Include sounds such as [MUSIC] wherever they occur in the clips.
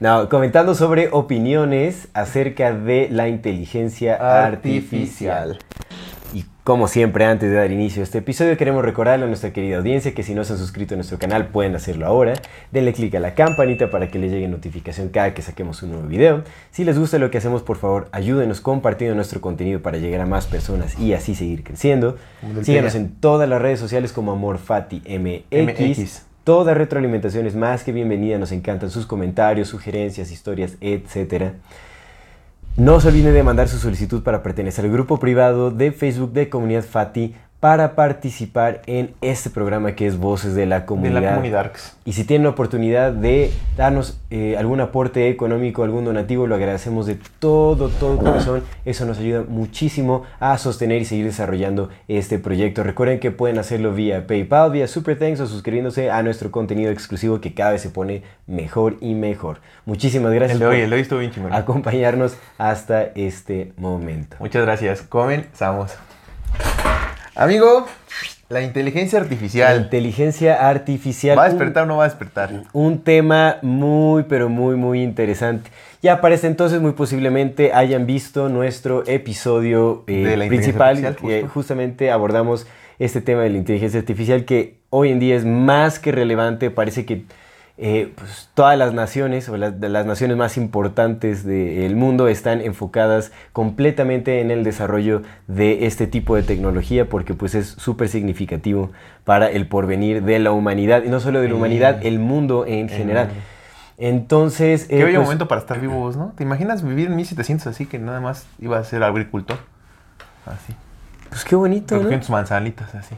No, comentando sobre opiniones acerca de la inteligencia artificial. Artificial. Y como siempre, antes de dar inicio a este episodio, queremos recordarle a nuestra querida audiencia que si no se han suscrito a nuestro canal, pueden hacerlo ahora. Denle clic a la campanita para que les llegue notificación cada que saquemos un nuevo video. Si les gusta lo que hacemos, por favor, ayúdenos compartiendo nuestro contenido para llegar a más personas y así seguir creciendo. Síganos en todas las redes sociales como AmorFatiMX. MX. Toda retroalimentación es más que bienvenida. Nos encantan sus comentarios, sugerencias, historias, etc. No se olviden de mandar su solicitud para pertenecer al grupo privado de Facebook de Comunidad Fati para participar en este programa que es Voces de la De Comunidad. la comunidad. Y si tienen la oportunidad de darnos eh, algún aporte económico, algún donativo, lo agradecemos de todo, todo corazón. Eso nos ayuda muchísimo a sostener y seguir desarrollando este proyecto. Recuerden que pueden hacerlo vía PayPal, vía Super Thanks o suscribiéndose a nuestro contenido exclusivo que cada vez se pone mejor y mejor. Muchísimas gracias El de hoy, por el de hoy estuvo bien chingón. acompañarnos hasta este momento. Muchas gracias. Comenzamos. Amigo, la inteligencia La artificial. inteligencia artificial. ¿Va a un- despertar o no va a despertar? un tema muy, pero muy, muy interesante. Ya para este entonces, muy posiblemente hayan visto nuestro episodio eh, De la principal, que justo. justamente abordamos este tema de la inteligencia artificial, que hoy en día es más que relevante. Parece que eh, pues, todas las naciones, o las, las naciones más importantes del mundo, están enfocadas completamente en el desarrollo de este tipo de tecnología, porque pues es súper significativo para el porvenir de la humanidad, y no solo de la humanidad, el mundo en general. Entonces, Qué eh, bello pues, momento para estar vivos, ¿no? ¿Te imaginas vivir en 1700 así que nada más iba a ser agricultor? Así. pues qué bonito, ¿no? Tus manzanitas así.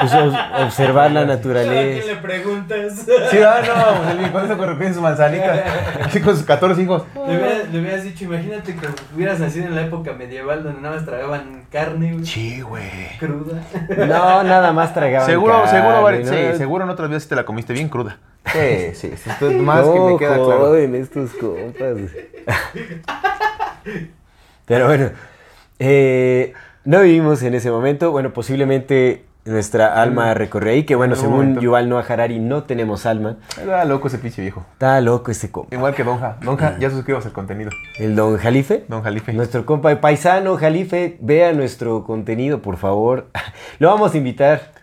Pues, ob- observar la naturaleza. le preguntas? Sí, ah, no, pues el con eso recogiendo sus manzanitas. Así con sus 14 hijos. Le hubieras, le hubieras dicho, imagínate que hubieras nacido en la época medieval donde nada más tragaban carne güey, Sí, güey. cruda. No, nada más tragaban Seguro, carne, seguro, ¿no? sí, seguro en otras veces te la comiste bien cruda. Sí, sí, sí. [LAUGHS] esto es más que me queda claro. joden estos compas. Pero bueno, eh, no vivimos en ese momento. Bueno, posiblemente nuestra alma recorre ahí, que bueno, según momento. Yuval Noah Harari, no tenemos alma. Era loco ese pinche viejo. Está loco este compa. Igual que Donja. Donja, ya suscribas el contenido. El don Jalife. Don Jalife. Nuestro compa de paisano, Jalife, vea nuestro contenido, por favor. [LAUGHS] Lo vamos a invitar.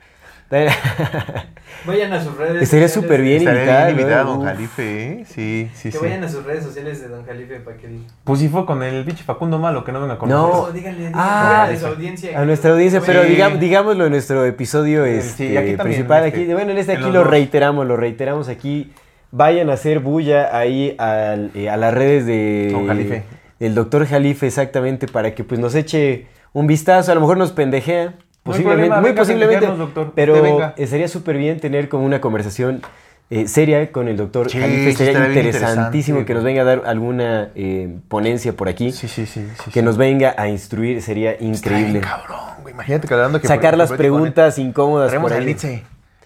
[LAUGHS] Vayan a sus redes Estaría sociales súper bien Estaría invitado, bien invitado ¿no? Don. Jalife, ¿eh? Sí, sí, Que sí. vayan a sus redes sociales de Don Jalife para que. Pues sí fue con el pinche Facundo Malo que no venga con No. Eso, díganle, díganle Ah, a su audiencia. A nuestra audiencia, pero Sí. digamos, digámoslo en nuestro episodio este, sí, aquí también, principal. este, aquí, bueno, en este en aquí lo dos. reiteramos, lo reiteramos aquí. Vayan a hacer bulla ahí al- eh, a las redes de, Don Jalife. del doctor Jalife, exactamente, para que pues nos eche un vistazo. A lo mejor nos pendejea. Posiblemente, problema, muy posiblemente, doctor. pero sería súper bien tener como una conversación eh, seria con el doctor Sí, Jalife. Sería interesantísimo que nos venga a dar alguna eh, ponencia por aquí. Sí, sí, sí. sí, Que sí. nos venga a instruir, sería Está bien increíble. cabrón, güey. Imagínate que hablando que Sacar por- las preguntas incómodas por ahí.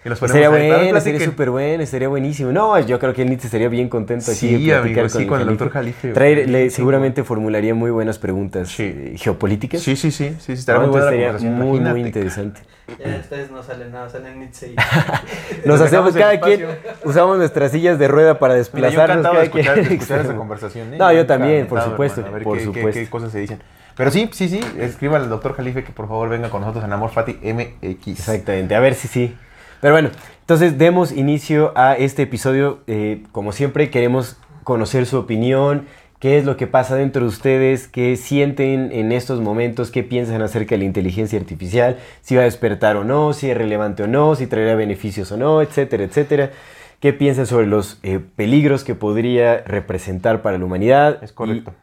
Y los Estaría bueno, estaría súper bueno, estaría buenísimo. No, yo creo que el Nietzsche estaría bien contento aquí Sí, de platicar amigo, sí, con el doctor Jalife. Traer- le- seguramente formularía muy buenas preguntas Sí. eh, geopolíticas. Sí, sí, sí. Sí, sí, estaría No, muy buena estaría muy, muy interesante. Ya ustedes no salen nada, salen Nietzsche y... [LAUGHS] Nos hacemos el cada quien, usamos nuestras sillas de rueda para Mira, yo desplazarnos. encantado de cada escuchar, quien. escuchar esa [LAUGHS] conversación. ¿eh? No, yo también, por supuesto, hermano, a ver por qué, qué- supuesto. qué cosas se dicen. Pero sí, sí, sí, escriba al doctor Jalife que por favor venga con nosotros en Amor Fati MX. Exactamente, a ver si sí. Pero bueno, entonces demos inicio a este episodio. Eh, como siempre, queremos conocer su opinión, qué es lo que pasa dentro de ustedes, qué sienten en estos momentos, qué piensan acerca de la inteligencia artificial, si va a despertar o no, si es relevante o no, si traerá beneficios o no, etcétera, etcétera. ¿Qué piensan sobre los eh, peligros que podría representar para la humanidad? Es correcto.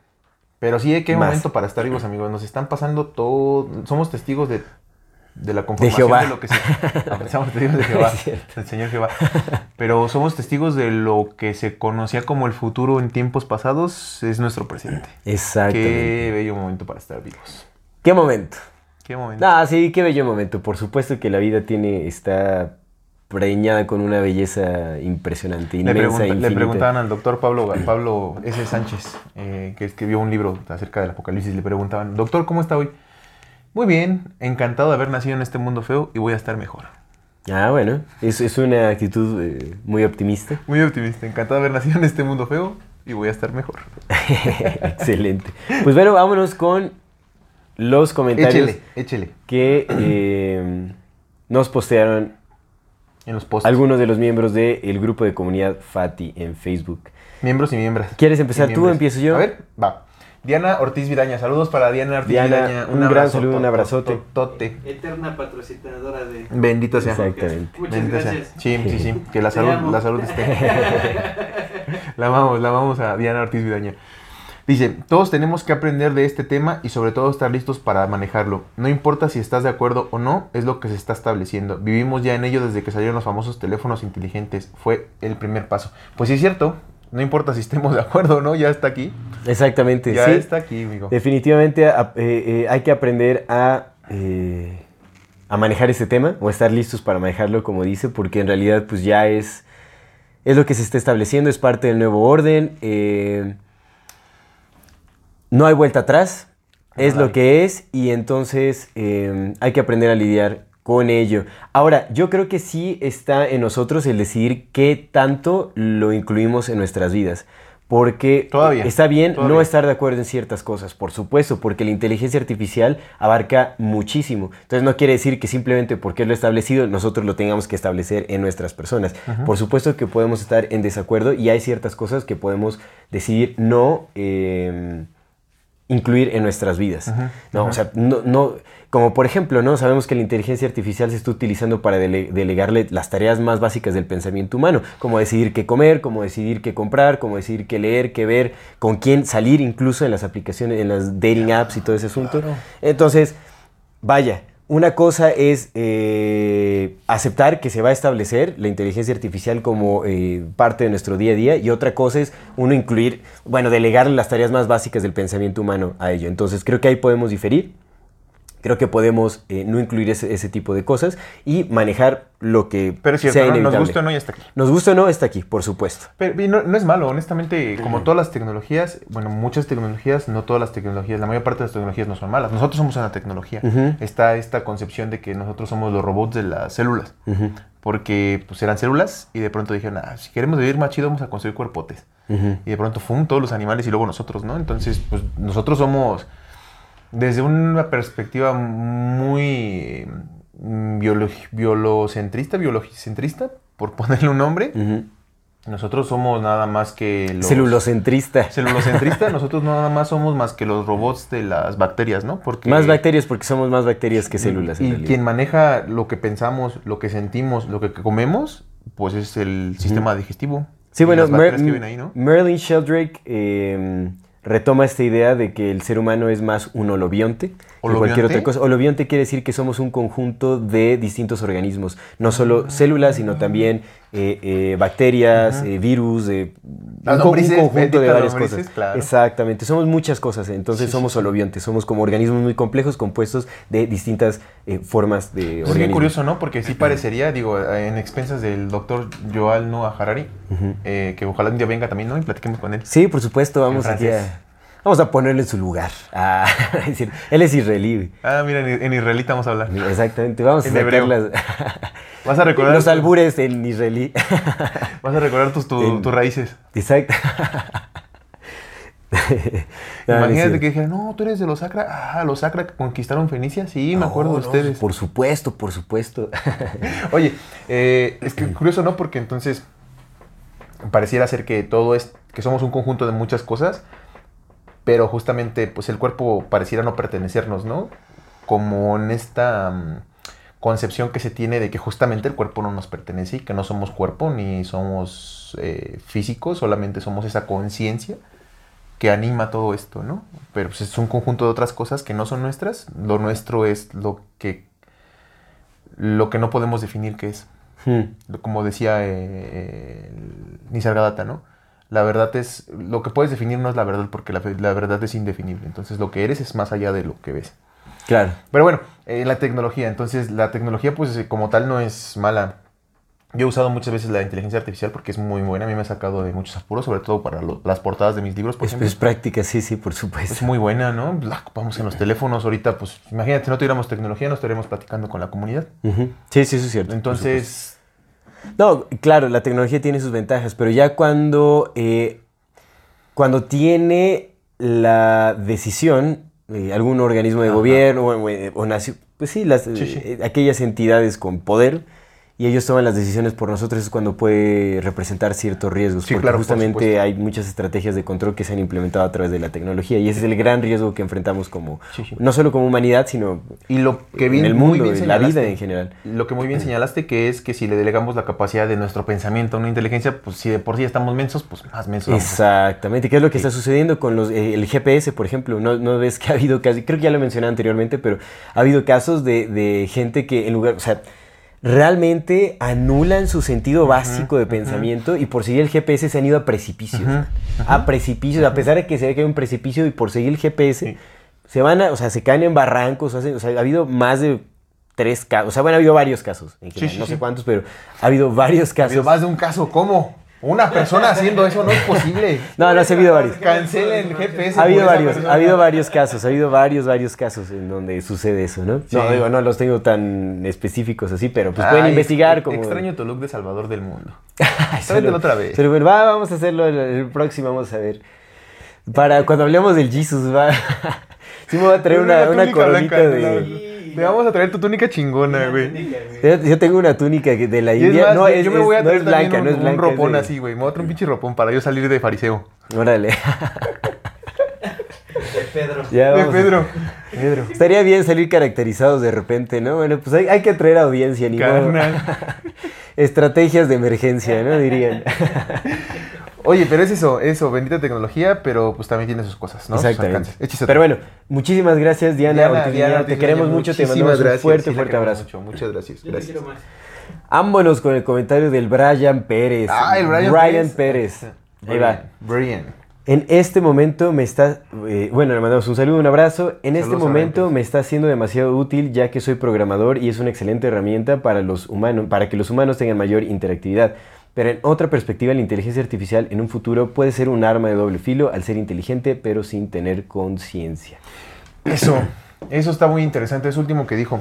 Pero sí, qué más. momento para estar vivos, [CLEARS THROAT] amigos. Nos están pasando todo. Somos testigos de, de la conformación Jehová. de lo que se. [LAUGHS] Somos testigos de Jehová, del Señor Jehová. Pero somos testigos de lo que se conocía como el futuro en tiempos pasados. Es nuestro presente. Exactamente. Qué bello momento para estar vivos. ¿Qué momento? Qué momento. Ah, sí, qué bello momento. Por supuesto que la vida tiene, está preñada con una belleza impresionante, Le, pregunta- le preguntaban al doctor Pablo, Pablo S. Sánchez, eh, que escribió un libro acerca del apocalipsis, le preguntaban, doctor, ¿cómo está hoy? Muy bien, encantado de haber nacido en este mundo feo y voy a estar mejor. Ah, bueno, es, es una actitud eh, muy optimista. [LAUGHS] Muy optimista, encantado de haber nacido en este mundo feo y voy a estar mejor. [LAUGHS] Excelente. Pues bueno, vámonos con los comentarios Échele, échele. que eh, nos postearon En los posts. algunos de los miembros del grupo de comunidad Fati en Facebook. Miembros y miembros. ¿Quieres empezar tú o empiezo yo? A ver, va. Diana Ortiz Vidaña, saludos para Diana Ortiz Diana, Vidaña. un gran saludo, un abrazote. Tote. Eterna patrocinadora de. Bendito sea. Exactamente. Muchas Bendito sea. gracias. Sí, sí, sí. Que la salud, amo. la salud esté. [LAUGHS] la amamos, la amamos a Diana Ortiz Vidaña. Dice, todos tenemos que aprender de este tema y sobre todo estar listos para manejarlo. No importa si estás de acuerdo o no, es lo que se está estableciendo. Vivimos ya en ello desde que salieron los famosos teléfonos inteligentes. Fue el primer paso. Pues sí es cierto, no importa si estemos de acuerdo o no, ya está aquí. Exactamente, Ya sí. está aquí, amigo. Definitivamente eh, eh, hay que aprender a, eh, a manejar este tema o estar listos para manejarlo, como dice, porque en realidad pues ya es, es lo que se está estableciendo, es parte del nuevo orden. no hay vuelta atrás, es lo que es y entonces hay que aprender a lidiar con ello. Ahora, yo creo que sí está en nosotros el decidir qué tanto lo incluimos en nuestras vidas. Porque Todavía, está bien no estar de acuerdo en ciertas cosas, por supuesto, porque la inteligencia artificial abarca muchísimo. Entonces no quiere decir que simplemente porque es lo establecido nosotros lo tengamos que establecer en nuestras personas. Por supuesto que podemos estar en desacuerdo y hay ciertas cosas que podemos decidir no eh, incluir en nuestras vidas. No, o sea, no, no, como por ejemplo, ¿no? Sabemos que la inteligencia artificial se está utilizando para dele- delegarle las tareas más básicas del pensamiento humano, como decidir qué comer, como decidir qué comprar, como decidir qué leer, qué ver, con quién salir, incluso en las aplicaciones, en las dating apps y todo ese asunto. Entonces, vaya, una cosa es eh, aceptar que se va a establecer la inteligencia artificial como eh, parte de nuestro día a día y otra cosa es uno incluir, bueno, delegarle las tareas más básicas del pensamiento humano a ello. Entonces creo que ahí podemos diferir. Creo que podemos eh, no incluir ese, ese tipo de cosas y manejar lo que Pero es sea cierto, nos inevitable. gusta o no, ya está aquí. Nos gusta o no, está aquí, por supuesto. Pero y no, no es malo, honestamente, como todas las tecnologías, bueno, muchas tecnologías, no todas las tecnologías, la mayor parte de las tecnologías no son malas. Nosotros somos una tecnología. Está esta concepción de que nosotros somos los robots de las células, porque pues eran células y de pronto dijeron, ah, si queremos vivir más chido vamos a construir cuerpotes. ujú. Y de pronto, fum, todos los animales y luego nosotros, ¿no? Entonces, pues nosotros somos, desde una perspectiva muy mm, biolocentrista, biologicentrista, por [LAUGHS] ponerle un nombre, nosotros somos nada más que los... Celulocentrista. Celulocentrista, [LAUGHS] nosotros nada más somos más que los robots de las bacterias, ¿no? Porque Más bacterias porque somos más bacterias que células. en Y quien maneja lo que pensamos, lo que sentimos, lo que comemos, pues es el sistema digestivo. Sí, bueno. Merlin Sheldrake eh, retoma esta idea de que el ser humano es más un holobionte que cualquier ¿Holobionte? otra cosa. Holobionte quiere decir que somos un conjunto de distintos organismos, no solo células, sino también eh, eh, bacterias, eh, virus, eh, un, conjunto de varias lombrices, cosas. claro. Exactamente, somos muchas cosas, entonces Sí, somos sí. holobiontes, somos como organismos muy complejos compuestos de distintas formas de Es bien organismos. curioso, ¿no? Porque sí parecería, digo, en expensas del doctor Joal Noah Harari, que ojalá un día venga también, ¿no? Y platiquemos con él. Sí, por supuesto, vamos aquí a, vamos a ponerle su lugar. Ah, [LAUGHS] es decir, él es israelí. Ah, mira, en, israelita vamos a hablar. Exactamente, vamos a sacar las, [LAUGHS] Vas a recordar, los albures en israelí. [LAUGHS] vas a recordar tus, tu- En- tus raíces. Exacto. No, Imagínate que dijeran, no, tú eres de los Acra. Ah, los Acra que conquistaron Fenicia. Sí, me acuerdo de ustedes. Por supuesto, por supuesto. Oye, eh, es que curioso, ¿no? Porque entonces pareciera ser que todo es, que somos un conjunto de muchas cosas, pero justamente pues el cuerpo pareciera no pertenecernos, ¿no? Como en esta mm, concepción que se tiene de que justamente el cuerpo no nos pertenece y que no somos cuerpo ni somos eh, físicos, solamente somos esa conciencia que anima todo esto, ¿no? Pero pues, es un conjunto de otras cosas que no son nuestras. Lo nuestro es lo que lo que no podemos definir qué es. Hmm. Como decía eh, Nisargadatta, ¿no? La verdad es, lo que puedes definir no es la verdad porque la, la verdad es indefinible. Entonces lo que eres es más allá de lo que ves. Claro. Pero bueno, eh, la tecnología. Entonces la tecnología pues eh, como tal no es mala. Yo he usado muchas veces la inteligencia artificial porque es muy buena. A mí me ha sacado de muchos apuros, sobre todo para lo- las portadas de mis libros, por Es, ejemplo. es práctica, sí, sí, por supuesto. Es muy buena, ¿no? La ocupamos en los teléfonos ahorita, pues imagínate, si no tuviéramos tecnología, no estaríamos platicando con la comunidad. Sí, sí, eso es cierto. Entonces, No, claro, la tecnología tiene sus ventajas, pero ya cuando, eh, cuando tiene la decisión, eh, algún organismo de Ajá. gobierno o, o- pues sí, las, Sí, sí. eh, aquellas entidades con poder y ellos toman las decisiones por nosotros es cuando puede representar ciertos riesgos, Sí, porque claro, justamente hay muchas estrategias de control que se han implementado a través de la tecnología y ese es el gran riesgo que enfrentamos como, Sí, sí. no solo como humanidad, sino y lo que bien, en el muy mundo, bien en la vida en general. Lo que muy bien señalaste que es que si le delegamos la capacidad de nuestro pensamiento a una inteligencia, pues si de por sí estamos mensos, pues más mensos. Exactamente, ¿qué es lo que está sucediendo con los, eh, el GPS, por ejemplo? ¿No, no ves que ha habido casos, creo que ya lo mencioné anteriormente, pero ha habido casos de, de gente que en lugar, o sea, realmente anulan su sentido básico de pensamiento y por seguir el GPS se han ido a precipicios. A precipicios, a pesar de que se ve que hay un precipicio y por seguir el GPS, Sí. se van a, o sea, se caen en barrancos, o sea, ha habido más de tres casos, o sea, bueno, ha habido varios casos, en general, sí, no sé cuántos, pero ha habido varios Ha casos. habido más de un caso, ¿cómo? Una persona haciendo eso no es posible. No, no, ha habido varios. Cancelen GPS. Ha habido varios, persona. ha habido varios casos, ha habido varios, varios casos en donde sucede eso, ¿no? Sí. No, digo, no los tengo tan específicos así, pero pues Ay, pueden investigar como... Extraño tu look de Salvador del mundo. [LAUGHS] Tráetelo otra vez. Pero bueno, va, vamos a hacerlo el, el próximo, vamos a ver. Para cuando hablemos del Jesus, va... [LAUGHS] sí me voy a traer una, una túnica coronita de... ¿no? Te vamos a traer tu túnica chingona, güey. Yo, yo tengo una túnica que- de la Y es India. más, no, yo- es, yo me voy a no traer es blanca, también no un, es blanca. un es ropón de- así, güey. Me voy a traer un pinche ropón para yo salir de fariseo. Órale. De Pedro. Ya De a- Pedro. Pedro. Estaría bien salir caracterizados de repente, ¿no? Bueno, pues hay, hay que atraer audiencia, ni modo. Carnal. [LAUGHS] Estrategias de emergencia, ¿no? Dirían. [LAUGHS] Oye, pero es eso, eso, bendita tecnología, pero pues también tiene sus cosas, ¿no? Exactamente. Pero bueno, muchísimas gracias, Diana. Diana, Ortiz Diana Viña, Ortiz te queremos mucho, te mandamos un fuerte, sí fuerte abrazo. mucho, muchas gracias. Yo te gracias. quiero más. Vámonos con el comentario del Brian Pérez. Ah, el Brian, Pérez. Pérez. Ahí va. Brian. En este momento me está, eh, bueno, le mandamos un saludo, un abrazo. En este Saludos momento Brian me está siendo demasiado útil ya que soy programador y es una excelente herramienta para los humanos, para que los humanos tengan mayor interactividad. Pero en otra perspectiva, la inteligencia artificial en un futuro puede ser un arma de doble filo al ser inteligente pero sin tener conciencia. Eso, eso está muy interesante, es último que dijo.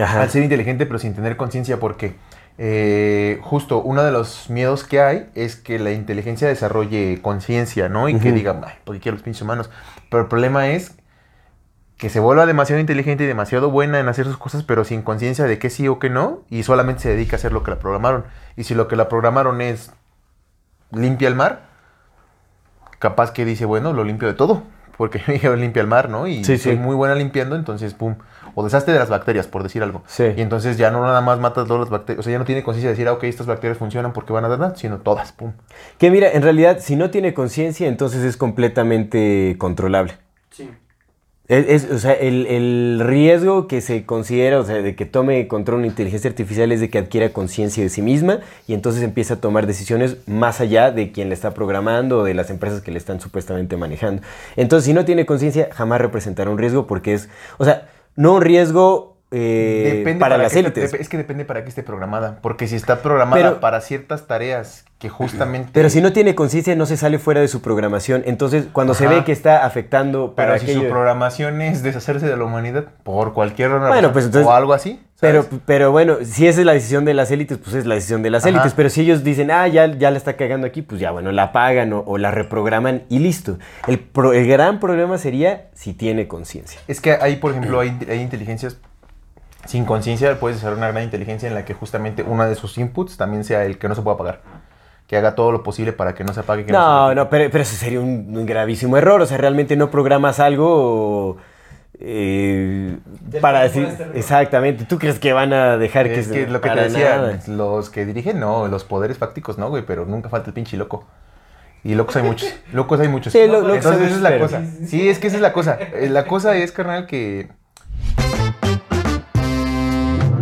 Ajá. Al ser inteligente pero sin tener conciencia, porque eh, justo uno de los miedos que hay es que la inteligencia desarrolle conciencia, ¿no? Y que diga, ay, porque quiero los pinches humanos. Pero el problema es que se vuelva demasiado inteligente y demasiado buena en hacer sus cosas, pero sin conciencia de qué sí o qué no, y solamente se dedica a hacer lo que la programaron. Y si lo que la programaron es limpia el mar, capaz que dice, bueno, lo limpio de todo, porque [LAUGHS] yo limpia el mar, ¿no? Y Sí, soy sí. muy buena limpiando, entonces, pum, o deshazte de las bacterias, por decir algo. Sí. Y entonces ya no nada más matas todas las bacterias, o sea, ya no tiene conciencia de decir, ah, ok, estas bacterias funcionan porque van a dar nada, sino todas, pum. Que mira, en realidad, si no tiene conciencia, entonces es completamente controlable. Sí. Es, es- o sea, el, el riesgo que se considera, o sea, de que tome control una inteligencia artificial es de que adquiera conciencia de sí misma y entonces empieza a tomar decisiones más allá de quien le está programando o de las empresas que le están supuestamente manejando. Entonces, si no tiene conciencia, jamás representará un riesgo porque es, o sea, no un riesgo eh, para, las élites. es que depende para qué esté programada, porque si está programada Pero- para ciertas tareas que justamente... Pero si no tiene conciencia, no se sale fuera de su programación. Entonces, cuando se ve que está afectando Pero para si su programación es deshacerse de la humanidad por cualquier razón Bueno, pues entonces- o algo así. Pero, pero bueno, si esa es la decisión de las élites, pues es la decisión de las Ajá. élites. Pero si ellos dicen, ah, ya, ya la está cagando aquí, pues ya, bueno, la pagan o, o la reprograman y listo. El, pro- el gran problema sería si tiene conciencia. Es que ahí, por ejemplo, hay, hay inteligencias sin conciencia, puedes desarrollar una gran inteligencia en la que justamente uno de sus inputs también sea el que no se pueda pagar. que haga todo lo posible para que no se apague. que se No, repita. no, pero, pero eso sería un, un gravísimo error. O sea, realmente no programas algo eh, para decir. Exactamente. ¿Tú crees que van a dejar que Es que lo que te decía, nada? los que dirigen, no, los poderes fácticos, no, güey, pero nunca falta el pinche loco. Y locos hay muchos, [LAUGHS] locos hay muchos. Sí, lo- locos Entonces hay esa es la pero- cosa. Sí, es que esa es la cosa. Eh, La cosa es, carnal, que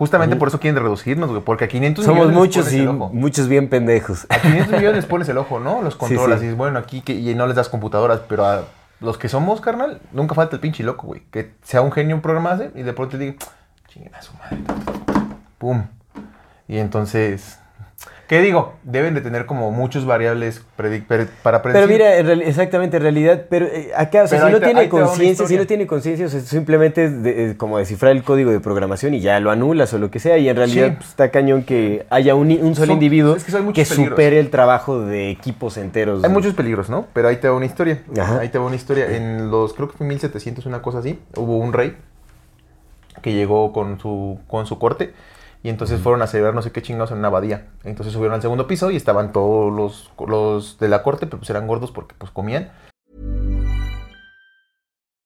Justamente por eso quieren reducirnos, güey, porque a 500 Somos millones les muchos y muchos bien pendejos. A 500 [LAUGHS] millones les pones el ojo, ¿no? Los controlas sí. y dices, bueno, aquí que, y no les das computadoras, pero a los que somos, carnal, nunca falta el pinche loco, güey. Que sea un genio en programarse y de pronto te diga, chinguen a su madre. Pum. Y entonces, ¿qué digo? Deben de tener como muchos variables predic- pre- para predecir. Pero mira, en real- exactamente, en realidad, pero eh, acá, o sea, Pero si no te- tiene conciencia, si no tiene conciencia, simplemente es de- como descifrar el código de programación y ya lo anulas o lo que sea, y en realidad Sí. pues, está cañón que haya un, un solo Son- individuo es que que supere el trabajo de equipos enteros. Hay muchos peligros, ¿no? Pero ahí te va una historia. Ajá. Ahí te va una historia. En los, creo que fue 1700, una cosa así, hubo un rey que llegó con su, con su corte y entonces fueron a celebrar no sé qué chingados en una abadía. Entonces subieron al segundo piso y estaban todos los, los de la corte, pero pues eran gordos porque pues comían.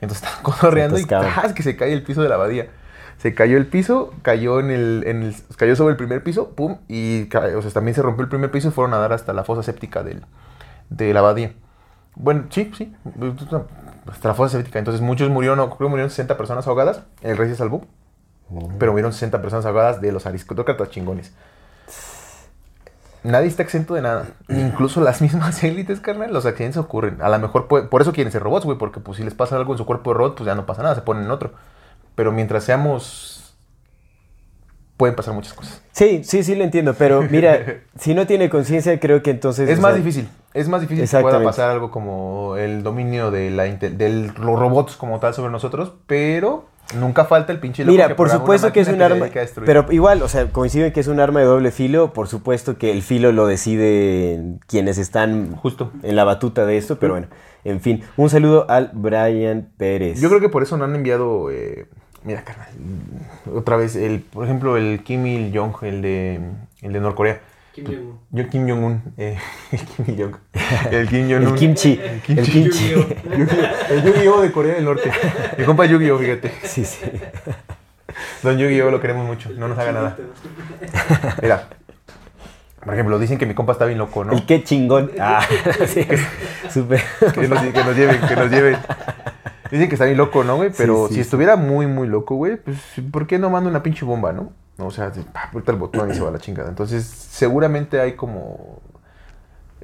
Entonces [LAUGHS] estaban cotorreando y. ¡tas! que se cae el piso de la abadía. Se cayó el piso, cayó en el, en el- cayó sobre el primer piso, pum, y o sea, también se rompió el primer piso y fueron a dar hasta la fosa séptica del, de la abadía. Bueno, sí, sí, hasta la fosa séptica. Entonces muchos murieron, creo que murieron 60 personas ahogadas. El rey se salvó, pero murieron 60 personas ahogadas de los aristócratas chingones. Nadie está exento de nada. Incluso las mismas [LAUGHS] élites, carnal, los accidentes ocurren. A lo mejor, puede- por eso quieren ser robots, güey, porque pues si les pasa algo en su cuerpo de robot, pues ya no pasa nada, se ponen en otro. Pero mientras seamos... Pueden pasar muchas cosas. Sí, sí, sí lo entiendo, pero mira, [LAUGHS] si no tiene conciencia, creo que entonces... Es más sea, difícil. Es más difícil que pueda pasar algo como el dominio de la del los robots como tal sobre nosotros, pero nunca falta el pinche loco Mira, que por supuesto una que es un arma, pero igual, o sea, coinciden que es un arma de doble filo, por supuesto que el filo lo decide quienes están Justo. en la batuta de esto, pero bueno, en fin, un saludo al Brian Pérez. Yo creo que por eso no han enviado. eh, mira, carnal. Otra vez, el, por ejemplo, el Kim Il-jong, el de, el de Norcorea. Kim Jong-un. Yo, Kim Jong-un. eh, el Kim Il-jong. El Kim Jong-un. el kimchi, el kimchi. El Yu-Gi-Oh! de Corea del Norte. Mi compa Yu-Gi-Oh! fíjate. Sí, sí. Don Yu-Gi-Oh! lo queremos mucho. No nos haga nada. Mira. Por ejemplo, dicen que mi compa está bien loco, ¿no? El qué chingón. [LAUGHS] Ah, sí, súper. Que nos, que nos lleven, que nos lleven. Dicen que está bien loco, ¿no, güey? Pero Sí, sí, si sí. estuviera muy, muy loco, güey, pues, ¿por qué no manda una pinche bomba, no? O sea, aprieta el botón y se va la chingada. Entonces, seguramente hay como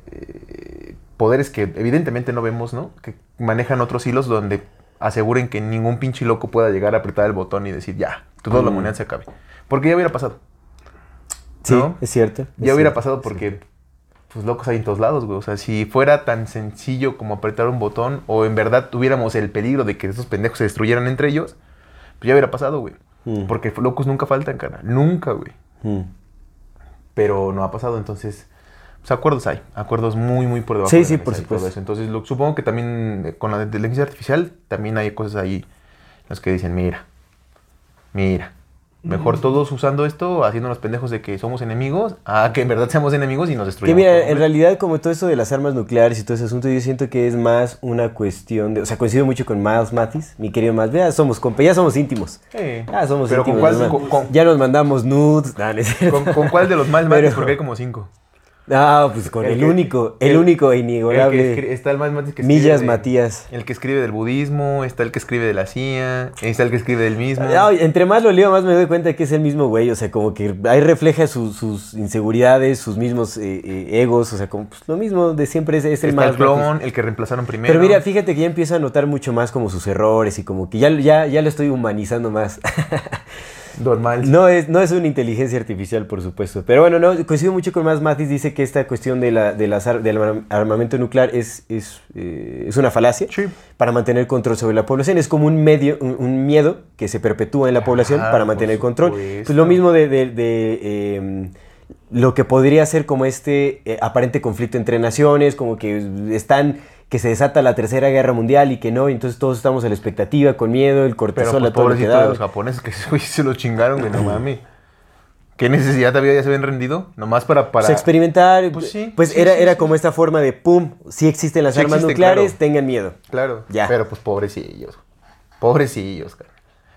eh, poderes que evidentemente no vemos, ¿no? Que manejan otros hilos donde aseguren que ningún pinche loco pueda llegar a apretar el botón y decir, ya, toda la Mm. humanidad se acabe. Porque ya hubiera pasado. Sí, ¿no? es cierto. es Ya hubiera cierto, pasado porque, pues locos hay en todos lados, güey. O sea, si fuera tan sencillo como apretar un botón, o en verdad tuviéramos el peligro de que esos pendejos se destruyeran entre ellos, pues ya hubiera pasado, güey. Mm. Porque locos nunca faltan, cara. Nunca, güey. Mm. Pero no ha pasado, entonces. Pues acuerdos hay. Acuerdos muy, muy por debajo Sí, de sí, por supuesto. eso. Entonces, lo, supongo que también eh, con la inteligencia artificial también hay cosas ahí en las que dicen, mira, mira. Mejor todos usando esto, haciéndonos pendejos de que somos enemigos, a que en verdad seamos enemigos y nos Que destruyamos. mira, todos, en realidad como todo eso de las armas nucleares y todo ese asunto, yo siento que es más una cuestión de... O sea, coincido mucho con Miles Matis, mi querido Miles. Vea, somos ya somos íntimos. Sí. Ah, somos Pero con íntimos. cuál, nos con, con- ya nos mandamos nudes. [LAUGHS] Cierto. con- con cuál de los mates, Pero- porque hay como cinco. Ah, pues con El el, que- único, el, el- único e El que inigualable. está el más mates que Millas de- Matías. El que escribe del budismo, está el que escribe de la CIA, está el que escribe del mismo. Ay, entre más lo leo, más me doy cuenta que es el mismo güey. O sea, como que ahí refleja su- sus inseguridades, sus mismos eh, eh, egos. O sea, como pues, lo mismo de siempre es, es el está más el clon, el que reemplazaron primero. Pero mira, fíjate que ya empiezo a notar mucho más como sus errores y como que ya, ya, ya lo estoy humanizando más. [LAUGHS] Normal. No es, no es una inteligencia artificial, por supuesto. Pero bueno, no, coincido mucho con más Matis. Dice que esta cuestión de la, de las del arma- armamento nuclear es, es, eh, es una falacia Sí. para mantener control sobre la población. Es como un, medio, un, un miedo que se perpetúa en la población para mantener control. Pues lo mismo de, de- de, eh, lo que podría ser como este eh, aparente conflicto entre naciones, como que están que se desata la tercera guerra mundial y que no, y entonces todos estamos a la expectativa, con miedo, el Pero cortisol, pues, a todo lo que pobrecito de da. los japoneses que [LAUGHS] güey, se lo chingaron, güey, no mames. ¿Qué necesidad todavía ya se habían rendido? Nomás para... para... Pues experimentar, Pues sí, pues sí, era, sí, era sí. como esta forma de pum, si existen las Sí armas existen, nucleares, claro. tengan miedo. Claro. Ya. Pero pues pobrecillos. Pobrecillos, cara.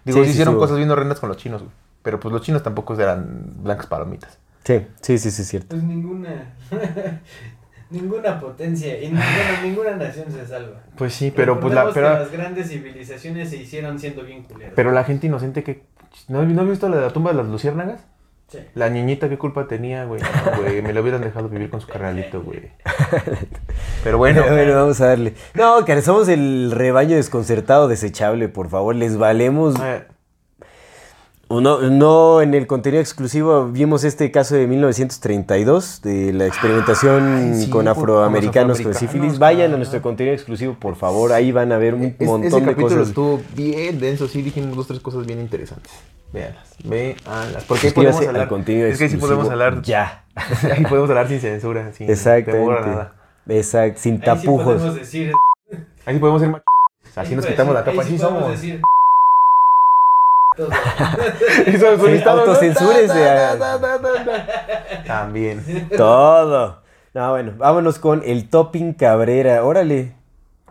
Digo, Sí, sí sí, hicieron cosas bien horrendas con los chinos, güey. Pero pues los chinos tampoco eran blancas palomitas. Sí, sí, sí, sí, es cierto. Pues ninguna. [LAUGHS] ninguna potencia y ninguna, ninguna nación se salva. Pues sí, pero pues la... Pero, que las grandes civilizaciones se hicieron siendo bien culeras. pero la gente inocente que... ¿No, ¿No has visto la de la tumba de las luciérnagas? Sí. La niñita, ¿qué culpa tenía, güey? No, güey, me lo hubieran dejado vivir con su carnalito, güey. [LAUGHS] Pero bueno, Bueno, vamos a darle. No, que somos el rebaño desconcertado desechable, por favor, les valemos. eh, No, no en el contenido exclusivo vimos este caso de 1932 de la experimentación Ay, sí, con afroamericanos con sífilis. Vayan a nuestro contenido exclusivo, por favor, ahí van a ver un es- montón ese de capítulo cosas. estuvo bien denso, sí dijimos dos, tres cosas bien interesantes. Véanlas, véanlas. Porque ahí podemos al hablar. contenido es que ahí sí podemos hablar. ya. [LAUGHS] ahí podemos hablar sin censura, sin temor a nada. Exacto, sin Ahí sí tapujos. podemos decir. Ahí sí podemos ser mach... Así ahí nos quitamos la capa, ahí así sí podemos somos. decir [LAUGHS] Ta, ah. ta, ta, ta, ta. También. Todo. No, bueno, vámonos con el Topping Cabrera. Órale.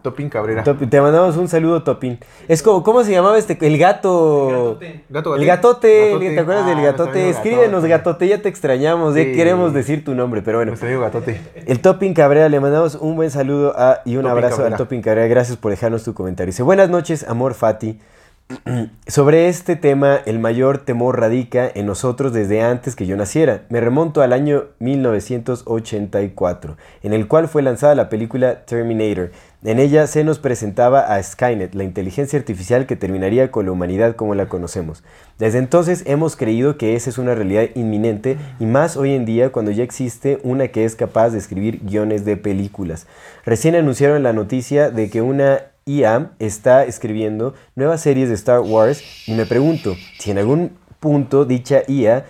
Topin Cabrera. Te mandamos un saludo, Topin. Es como, ¿cómo se llamaba este? El gato. Gatote. Gato, El gatote, Gatote. ¿te acuerdas Ah, del gatote? Escríbenos, Gatote. gatote, ya te extrañamos, eh, Sí. queremos decir tu nombre, pero bueno. Nuestro amigo Gatote. El Topping Cabrera, le mandamos un buen saludo a- y un abrazo Cabrera. al Topping Cabrera. Gracias por dejarnos tu comentario. Dice, buenas noches, amor Fati. [CLEARS THROAT] Sobre este tema, el mayor temor radica en nosotros desde antes que yo naciera. Me remonto al año 1984, en el cual fue lanzada la película Terminator. En ella se nos presentaba a Skynet, la inteligencia artificial que terminaría con la humanidad como la conocemos. Desde entonces hemos creído que esa es una realidad inminente y más hoy en día cuando ya existe una que es capaz de escribir guiones de películas. Recién anunciaron la noticia de que una IA está escribiendo nuevas series de Star Wars y me pregunto si en algún punto dicha IA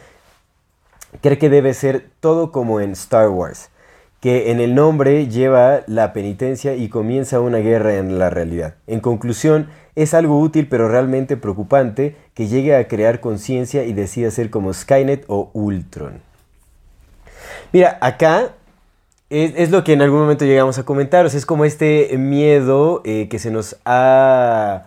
cree que debe ser todo como en Star Wars, que en el nombre lleva la penitencia y comienza una guerra en la realidad. En conclusión, es algo útil pero realmente preocupante que llegue a crear conciencia y decida ser como Skynet o Ultron. Mira, acá es, es, lo que en algún momento llegamos a comentar, o sea, es como este miedo eh, que se nos ha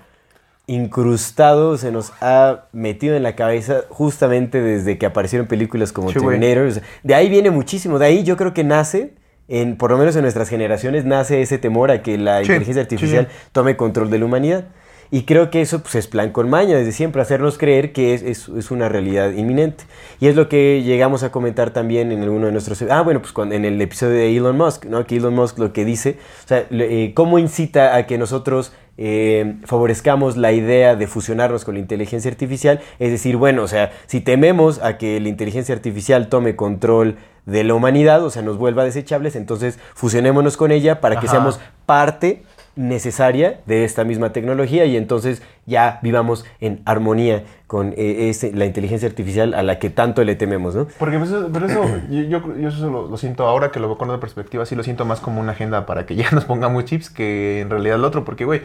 incrustado, se nos ha metido en la cabeza justamente desde que aparecieron películas como Sí, Terminator. O sea, de ahí viene muchísimo, de ahí yo creo que nace, en, por lo menos en nuestras generaciones, nace ese temor a que la Sí, inteligencia artificial sí. tome control de la humanidad. Y creo que eso pues, es plan con maña, desde siempre, hacernos creer que es, es- es una realidad inminente. Y es lo que llegamos a comentar también en alguno de nuestros... Ah, bueno, pues cuando, en el episodio de Elon Musk, ¿no? Que Elon Musk lo que dice, o sea, eh, cómo incita a que nosotros eh, favorezcamos la idea de fusionarnos con la inteligencia artificial. Es decir, bueno, o sea, si tememos a que la inteligencia artificial tome control de la humanidad, o sea, nos vuelva desechables, entonces fusionémonos con ella para que Ajá. seamos parte necesaria de esta misma tecnología y entonces ya vivamos en armonía con eh, la inteligencia artificial a la que tanto le tememos, ¿no? Porque pues, eso- pero eso, yo, yo, yo eso lo, lo siento ahora que lo veo con otra perspectiva, sí lo siento más como una agenda para que [LAUGHS] ya nos pongamos chips que en realidad lo otro, porque güey,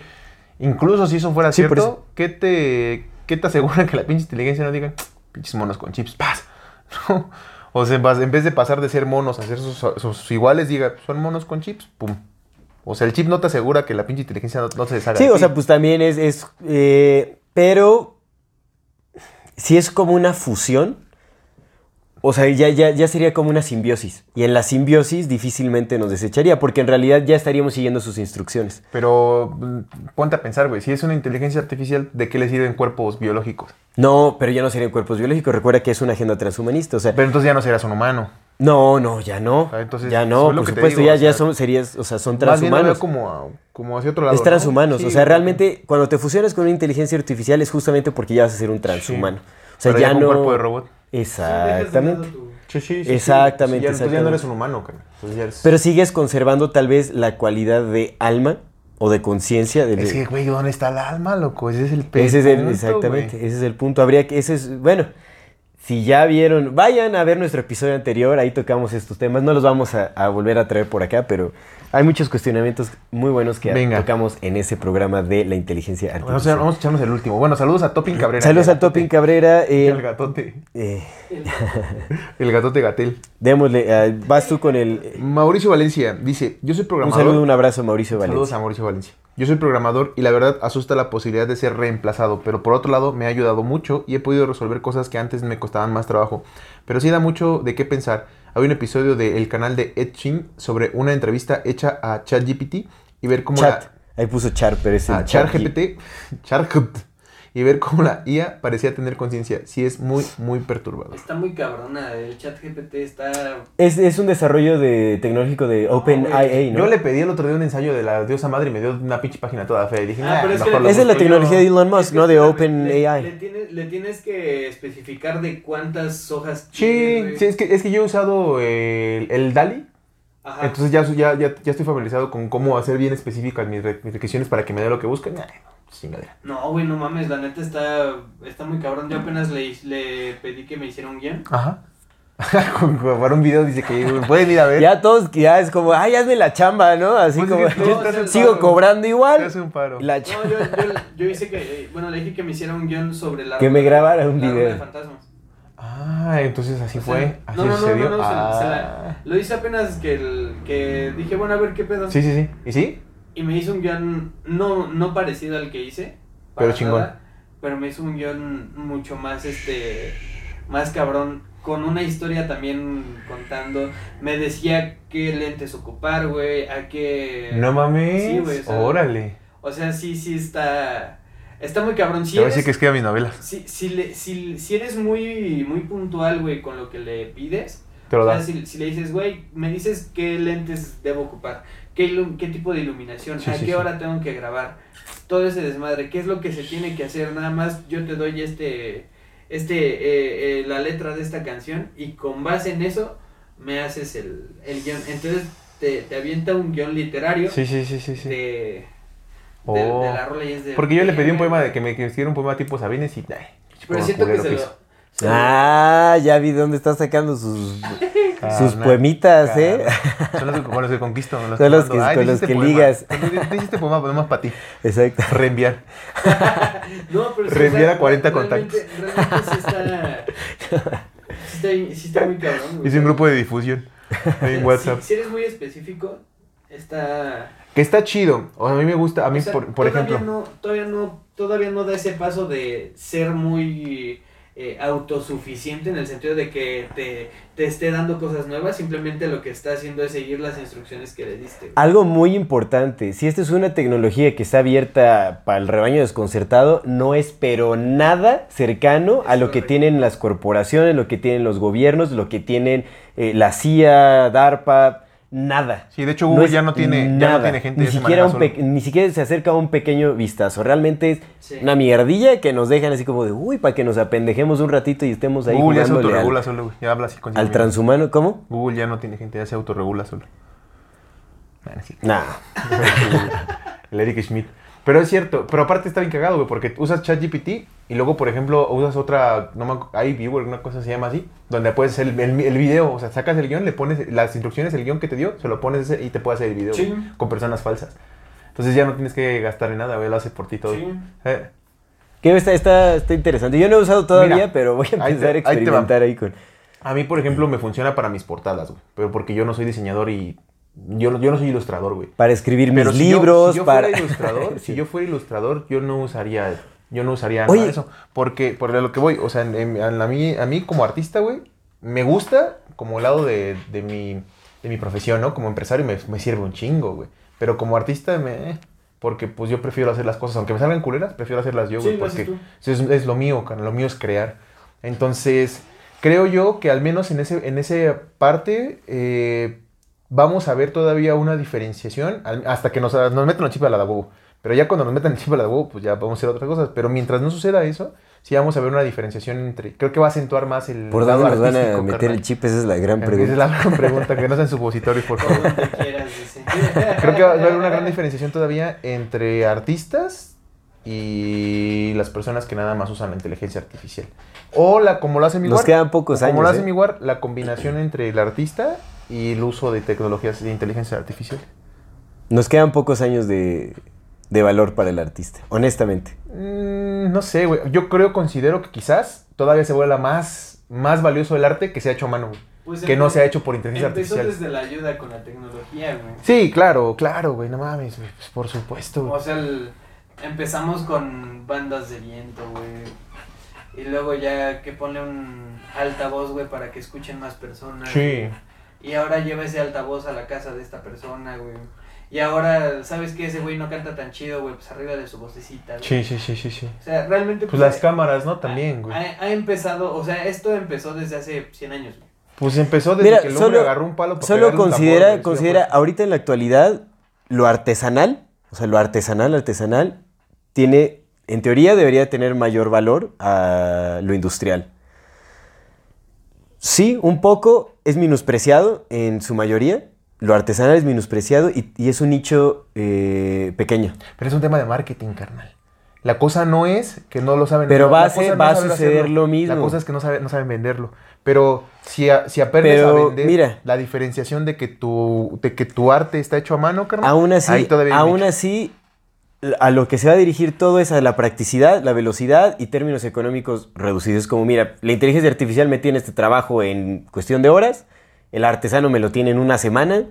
incluso si eso fuera Sí, cierto, ¿qué te, ¿qué te asegura que la pinche inteligencia no diga, pinches monos con chips, paz? [LAUGHS] ¿No? O sea, en vez- en vez de pasar de ser monos a ser sus, sus iguales, diga, son monos con chips, pum. O sea, el chip no te asegura que la pinche inteligencia no, no se deshaga. Sí, de o ti. sea, pues también es, es eh, pero si es como una fusión, o sea, ya, ya, ya sería como una simbiosis. Y en la simbiosis difícilmente nos desecharía, porque en realidad ya estaríamos siguiendo sus instrucciones. Pero mm, ponte a pensar, güey, si es una inteligencia artificial, ¿de qué le sirven cuerpos biológicos? No, pero ya no serían cuerpos biológicos. Recuerda que es una agenda transhumanista. O sea, Pero entonces ya no serás un humano. No, no, ya no. Ah, entonces, ya no, por supuesto, digo, ya, o ya son, serías, o sea, son transhumanos. como, a- como hacia otro lado. Es ¿no? transhumanos. Sí, o sea, realmente cuando te fusionas con una inteligencia artificial es justamente porque ya vas a ser un transhumano. O sea, Pero ya ya con no. cuerpo de robot. Exactamente. Sí, sí, sí, Exactamente, Sí, ya, no eres un humano, ya eres... Pero sigues conservando tal vez la cualidad de alma o de conciencia. Es que, güey, ¿dónde está el alma, loco? Ese es el ese es el, punto, exactamente, ese es el punto. Habría que, ese es, bueno, si ya vieron, vayan a ver nuestro episodio anterior, ahí tocamos estos temas. No los vamos a, a volver a traer por acá, pero hay muchos cuestionamientos muy buenos que Venga. tocamos en ese programa de la inteligencia Bueno, artificial. o sea, vamos a echarnos el último. Bueno, saludos a Topin Cabrera. Saludos a Topin. Cabrera. eh, El gatote. eh, El gatote Gatel. [LAUGHS] démosle, eh, vas tú con el... Mauricio Valencia dice, yo soy Un programador. saludo, un abrazo, Mauricio Saludos Valencia. a Mauricio Valencia. Yo soy programador y la verdad asusta la posibilidad de ser reemplazado, pero por otro lado me ha ayudado mucho y he podido resolver cosas que antes me costaban más trabajo. Pero sí da mucho de qué pensar. Hay un episodio del canal de Ed Chin sobre una entrevista hecha a ChatGPT y ver cómo Chat. la... Ahí puso Char, pero es el a Chat ChatGPT, [LAUGHS] ChatGPT, y ver cómo la IA parecía tener conciencia. Sí es muy, muy perturbador. Está muy cabrona, el chat GPT está... Es, es un desarrollo de, tecnológico de OpenIA, ¿no? Yo le pedí el otro día un ensayo de la diosa madre y me dio una pinche página toda fea y dije, Ah, "Nah, pero es que mejor lo Esa es la busco yo". tecnología de Elon Musk, Es que ¿no? De espérame, Le, le, OpenAI. tienes, le tienes que especificar de cuántas hojas Sí, sí, es que, es que yo he usado el, el DALI, Ajá. entonces ya, ya, ya, ya estoy familiarizado con cómo hacer bien específicas mis, re- mis requisiciones para que me dé lo que busquen. Nah, chingadera. No, güey, no mames, la neta está, está muy cabrón. Yo apenas le, le pedí que me hiciera un guion. Ajá. [LAUGHS] Para un video dice que pueden ir a ver. Ya todos, ya es como, ay, hazme la chamba, ¿no? Así Pues como, no, sigo paro. cobrando Te igual. hace un paro. La No, yo, yo, yo hice que, eh, bueno, le dije que me hiciera un guion sobre la... Que me grabara un video. de fantasmas. Ah, entonces así O sea, fue. Así no, no, sucedió. no, no, Ah. se la- lo hice apenas que, el, que dije, bueno, a ver qué pedo. Sí, sí, sí. ¿Y sí? Y me hizo un guion no, no parecido al que hice. Pero chingón. nada, pero me hizo un guion mucho más, este, más cabrón. Con una historia también contando. Me decía qué lentes ocupar, güey. A qué... No mames. Sí, güey, o sea, Órale. O sea, sí, sí está... Está muy cabrón. Si Te voy a eres, decir que escriba mis novelas. si, si, le- si, si eres muy, muy puntual, güey, con lo que le pides, Te lo o sea, si, si le dices, güey, me dices qué lentes debo ocupar, qué, qué tipo de iluminación, Sí, a sí, qué sí. hora tengo que grabar, todo ese desmadre, qué es lo que se tiene que hacer, nada más yo te doy este, este, eh, eh, la letra de esta canción y con base en eso me haces el, el guion. Entonces te, te avienta un guion literario Sí, sí, sí, sí. de, Oh. de la rola y es de... Porque yo le pedí un poema de que me escribiera un poema tipo Sabines y. Ay, Pero siento que se lo... se Ah, ya vi dónde está sacando sus, sus Carnal, poemitas, ¿eh? carnal. Son los que- con los que conquisto. Con los Son que, los que- Ay, con los hice que poema. ligas. Te te hice este poema, poema para ti. Exacto. Reenviar. [LAUGHS] No, pero sí, Reenviar o sea, a 40 realmente- Realmente sí está... Sí está, sí está muy cabrón. Hice un grupo de difusión en [LAUGHS] Si- WhatsApp. Si, eres muy específico, está... Que está chido. O a mí me gusta. A mí, o sea, por, por todavía ejemplo. No, todavía, no, todavía no da ese paso de ser muy eh, autosuficiente en el sentido de que te, te esté dando cosas nuevas, simplemente lo que está haciendo es seguir las instrucciones que le diste. güey. Algo muy importante, si esta es una tecnología que está abierta para el rebaño desconcertado, no es pero nada cercano a lo que tienen las corporaciones, lo que tienen los gobiernos, lo que tienen eh, la CIA, DARPA, nada. Sí, de hecho, Google ya no tiene- ya no tiene gente ni se siquiera, un ni siquiera se acerca a un pequeño vistazo. Realmente es Sí. una mierdilla que nos dejan así como de, uy, para que nos apendejemos un ratito y estemos ahí Google ya se autorregula al, solo, güey. Ya habla así con al transhumano. ¿Cómo? Google ya no tiene gente, ya se autorregula solo. Nah. Nah. [LAUGHS] El Eric Schmidt. Pero es cierto, pero aparte está bien cagado, güey, porque usas ChatGPT y luego, por ejemplo, usas otra, no me acu- iViewer, una cosa se llama así, donde puedes hacer el, el- el video, o sea, sacas el guion, le pones las instrucciones, el guion que te dio, se lo pones ese y te puede hacer el video Sí. güey, con personas falsas. Entonces ya no tienes que gastar en nada, güey, lo hace por ti todo. Sí. Eh, Que está, está, está interesante. Yo no he usado todavía, Mira, pero voy a ahí empezar te- a ahí experimentar ahí con... A mí, por ejemplo, me funciona para mis portadas, güey, pero porque yo no soy diseñador y yo, no- yo no soy ilustrador, güey. Para escribir mis Pero yo- libros, si yo, para... fuera ilustrador, Sí. [LAUGHS] si yo fuera ilustrador, yo no usaría, yo no usaría Oye. nada de eso. Porque, por lo que voy, o sea, en- en- en la mí, a mí como artista, güey, me gusta como lado de, de mi, de mi profesión, ¿no? Como empresario me, me sirve un chingo, güey. Pero como artista, me... eh, Porque pues yo prefiero hacer las cosas, aunque me salgan culeras, prefiero hacerlas yo, güey. porque tú. es, es lo mío, lo mío es crear. Entonces, creo yo que al menos en ese, en ese parte eh, vamos a ver todavía una diferenciación hasta que nos, nos metan el chip a la de huevo. Pero ya cuando nos metan el chip a la de huevo, pues ya vamos a hacer otras cosas. Pero mientras no suceda eso, sí vamos a ver una diferenciación entre... Creo que va a acentuar más el... ¿Por dónde nos van a meter carnal. el chip? Esa es la gran Esa pregunta. es la gran pregunta, que no sean supositorios, por Por favor. donde quieras, dice. [LAUGHS] Creo que va a haber una gran diferenciación todavía entre artistas y las personas que nada más usan la inteligencia artificial. O la, como lo hace mi Nos War, quedan pocos Como años, lo hace ¿eh? mi War, la combinación entre el artista y el uso de tecnologías de inteligencia artificial. Nos quedan pocos años de, de valor para el artista, honestamente. Mm, no sé, güey. Yo creo, considero que quizás todavía se vuelva más, más valioso el arte que se ha hecho a mano, güey. Pues que no se ha hecho por inteligencia Empezó artificial. desde la ayuda con la tecnología, güey. Sí, claro, claro, güey. No mames, güey. Pues por supuesto, O sea, el- empezamos con bandas de viento, güey. Y luego ya que ponle un altavoz, güey, para que escuchen más personas. Sí. Y ahora lleva ese altavoz a la casa de esta persona, güey. Y ahora, ¿sabes qué? Ese güey no canta tan chido, güey, pues arriba de su vocecita. güey. Sí, sí, sí, sí, sí. O sea, realmente... Pues las eh, cámaras, ¿no? También, güey. Ha, ha empezado, o sea, esto empezó desde hace 100 años, güey. Pues empezó desde Mira, que el hombre solo, agarró un palo para solo considera, tambor, considera sí, pues. ahorita en la actualidad lo artesanal, o sea, lo artesanal, artesanal, tiene, en teoría debería tener mayor valor a lo industrial. Sí, un poco es menospreciado en su mayoría, lo artesanal es menospreciado y, y es un nicho eh, pequeño. Pero es un tema de marketing, carnal. La cosa no es que no lo saben. Pero la- va la a ser- cosa no va a saber suceder hacerlo. lo mismo. La cosa es que no, sabe- no saben venderlo. Pero si, a- si aprendes a Pero, vender mira. la diferenciación de que, tu, de que tu arte está hecho a mano, carnal. Aún así, aún así, a lo que se va a dirigir todo es a la practicidad, la velocidad y términos económicos reducidos. Como, mira, la inteligencia artificial me tiene este trabajo en cuestión de horas, el artesano me lo tiene en una semana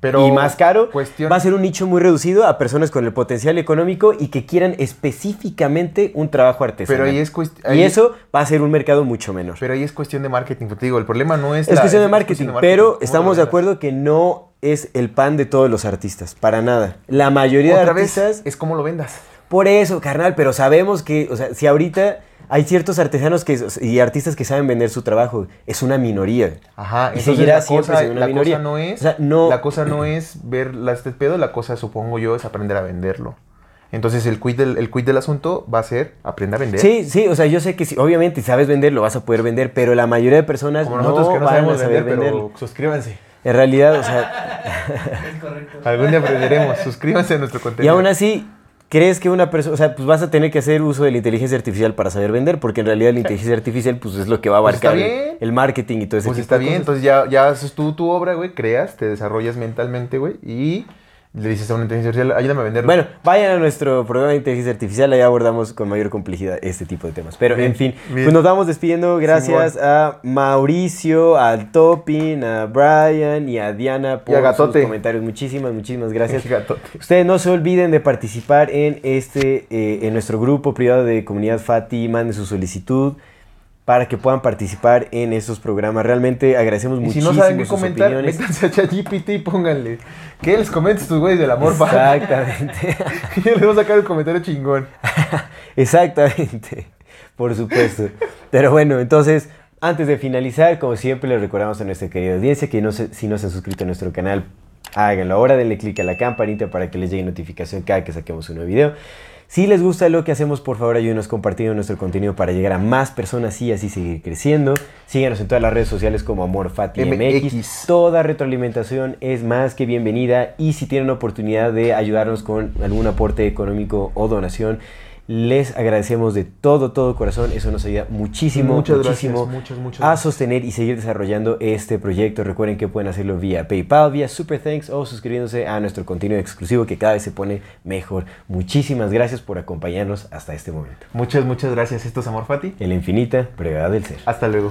Pero y más caro. Cuestión, Va a ser un nicho muy reducido a personas con el potencial económico y que quieran específicamente un trabajo artesanal. Pero ahí es cuest- y ahí- eso va a ser un mercado mucho menor. Pero ahí es cuestión de marketing. Te digo, el problema no es. Es la- cuestión de es marketing, ¿Cómo pero estamos de acuerdo que no es el pan de todos los artistas, para nada. La mayoría Otra de vez, artistas es como lo vendas. Por eso, carnal, pero sabemos que, o sea, si ahorita hay ciertos artesanos que, y artistas que saben vender su trabajo, es una minoría. Ajá, Y entonces seguirá la siempre cosa, siendo una la minoría. cosa no es, O sea, no- la cosa no es ver la- este pedo, la cosa supongo yo es aprender a venderlo. Entonces el quid del, el quid del asunto va a ser aprender a vender. Sí, sí, o sea, yo sé que si, obviamente si sabes vender lo vas a poder vender, pero la mayoría de personas Como nosotros no, que no van sabemos a saber vender, pero suscríbanse. En realidad, o sea, [LAUGHS] Es correcto. Algún día aprenderemos. Suscríbanse a nuestro y contenido. aún así, ¿crees que una persona, o sea, pues vas a tener que hacer uso de la inteligencia artificial para saber vender? Porque en realidad la inteligencia artificial, pues es lo que va a Pues abarcar el, el marketing y todo ese Pues tipo está de bien, cosas. entonces ya, ya haces tú tu obra, güey, creas, te desarrollas mentalmente, güey, y le dices a una inteligencia artificial, ayúdame a venderlo. Bueno, vayan a nuestro programa de inteligencia artificial, ahí abordamos con mayor complejidad este tipo de temas. Pero Bien, en fin, bien. pues nos vamos despidiendo. Gracias a Mauricio, al Topin, a Brian y a Diana por a sus comentarios. Muchísimas, muchísimas gracias. [LAUGHS] Ustedes no se olviden de participar en este, eh, en nuestro grupo privado de comunidad Fati, manden su solicitud para que puedan participar en estos programas. Realmente agradecemos Y si muchísimo no saben qué comentar, opiniones. métanse a ChatGPT y pónganle. ¿Qué les comenta estos güeyes del amor? Exactamente. [LAUGHS] Y les voy a sacar el comentario chingón. [LAUGHS] Exactamente, por supuesto. Pero bueno, entonces, antes de finalizar, como siempre, les recordamos a nuestra querida audiencia que no se- si no se han suscrito a nuestro canal, háganlo ahora, denle clic a la campanita para que les llegue notificación cada que saquemos un nuevo video. Si les gusta lo que hacemos, por favor ayúdenos compartiendo nuestro contenido para llegar a más personas y así seguir creciendo. Síganos en todas las redes sociales como AmorFatiMX. MX. Toda retroalimentación es más que bienvenida y si tienen oportunidad de ayudarnos con algún aporte económico o donación, les agradecemos de todo, todo corazón. Eso nos ayuda muchísimo, Muchas muchísimo gracias, muchas, muchas a sostener y seguir desarrollando este proyecto. Recuerden que pueden hacerlo vía PayPal, vía Super Thanks o suscribiéndose a nuestro contenido exclusivo que cada vez se pone mejor. Muchísimas gracias por acompañarnos hasta este momento. Muchas, muchas gracias. Esto es Amor Fati. En la infinita brevedad del ser. Hasta luego.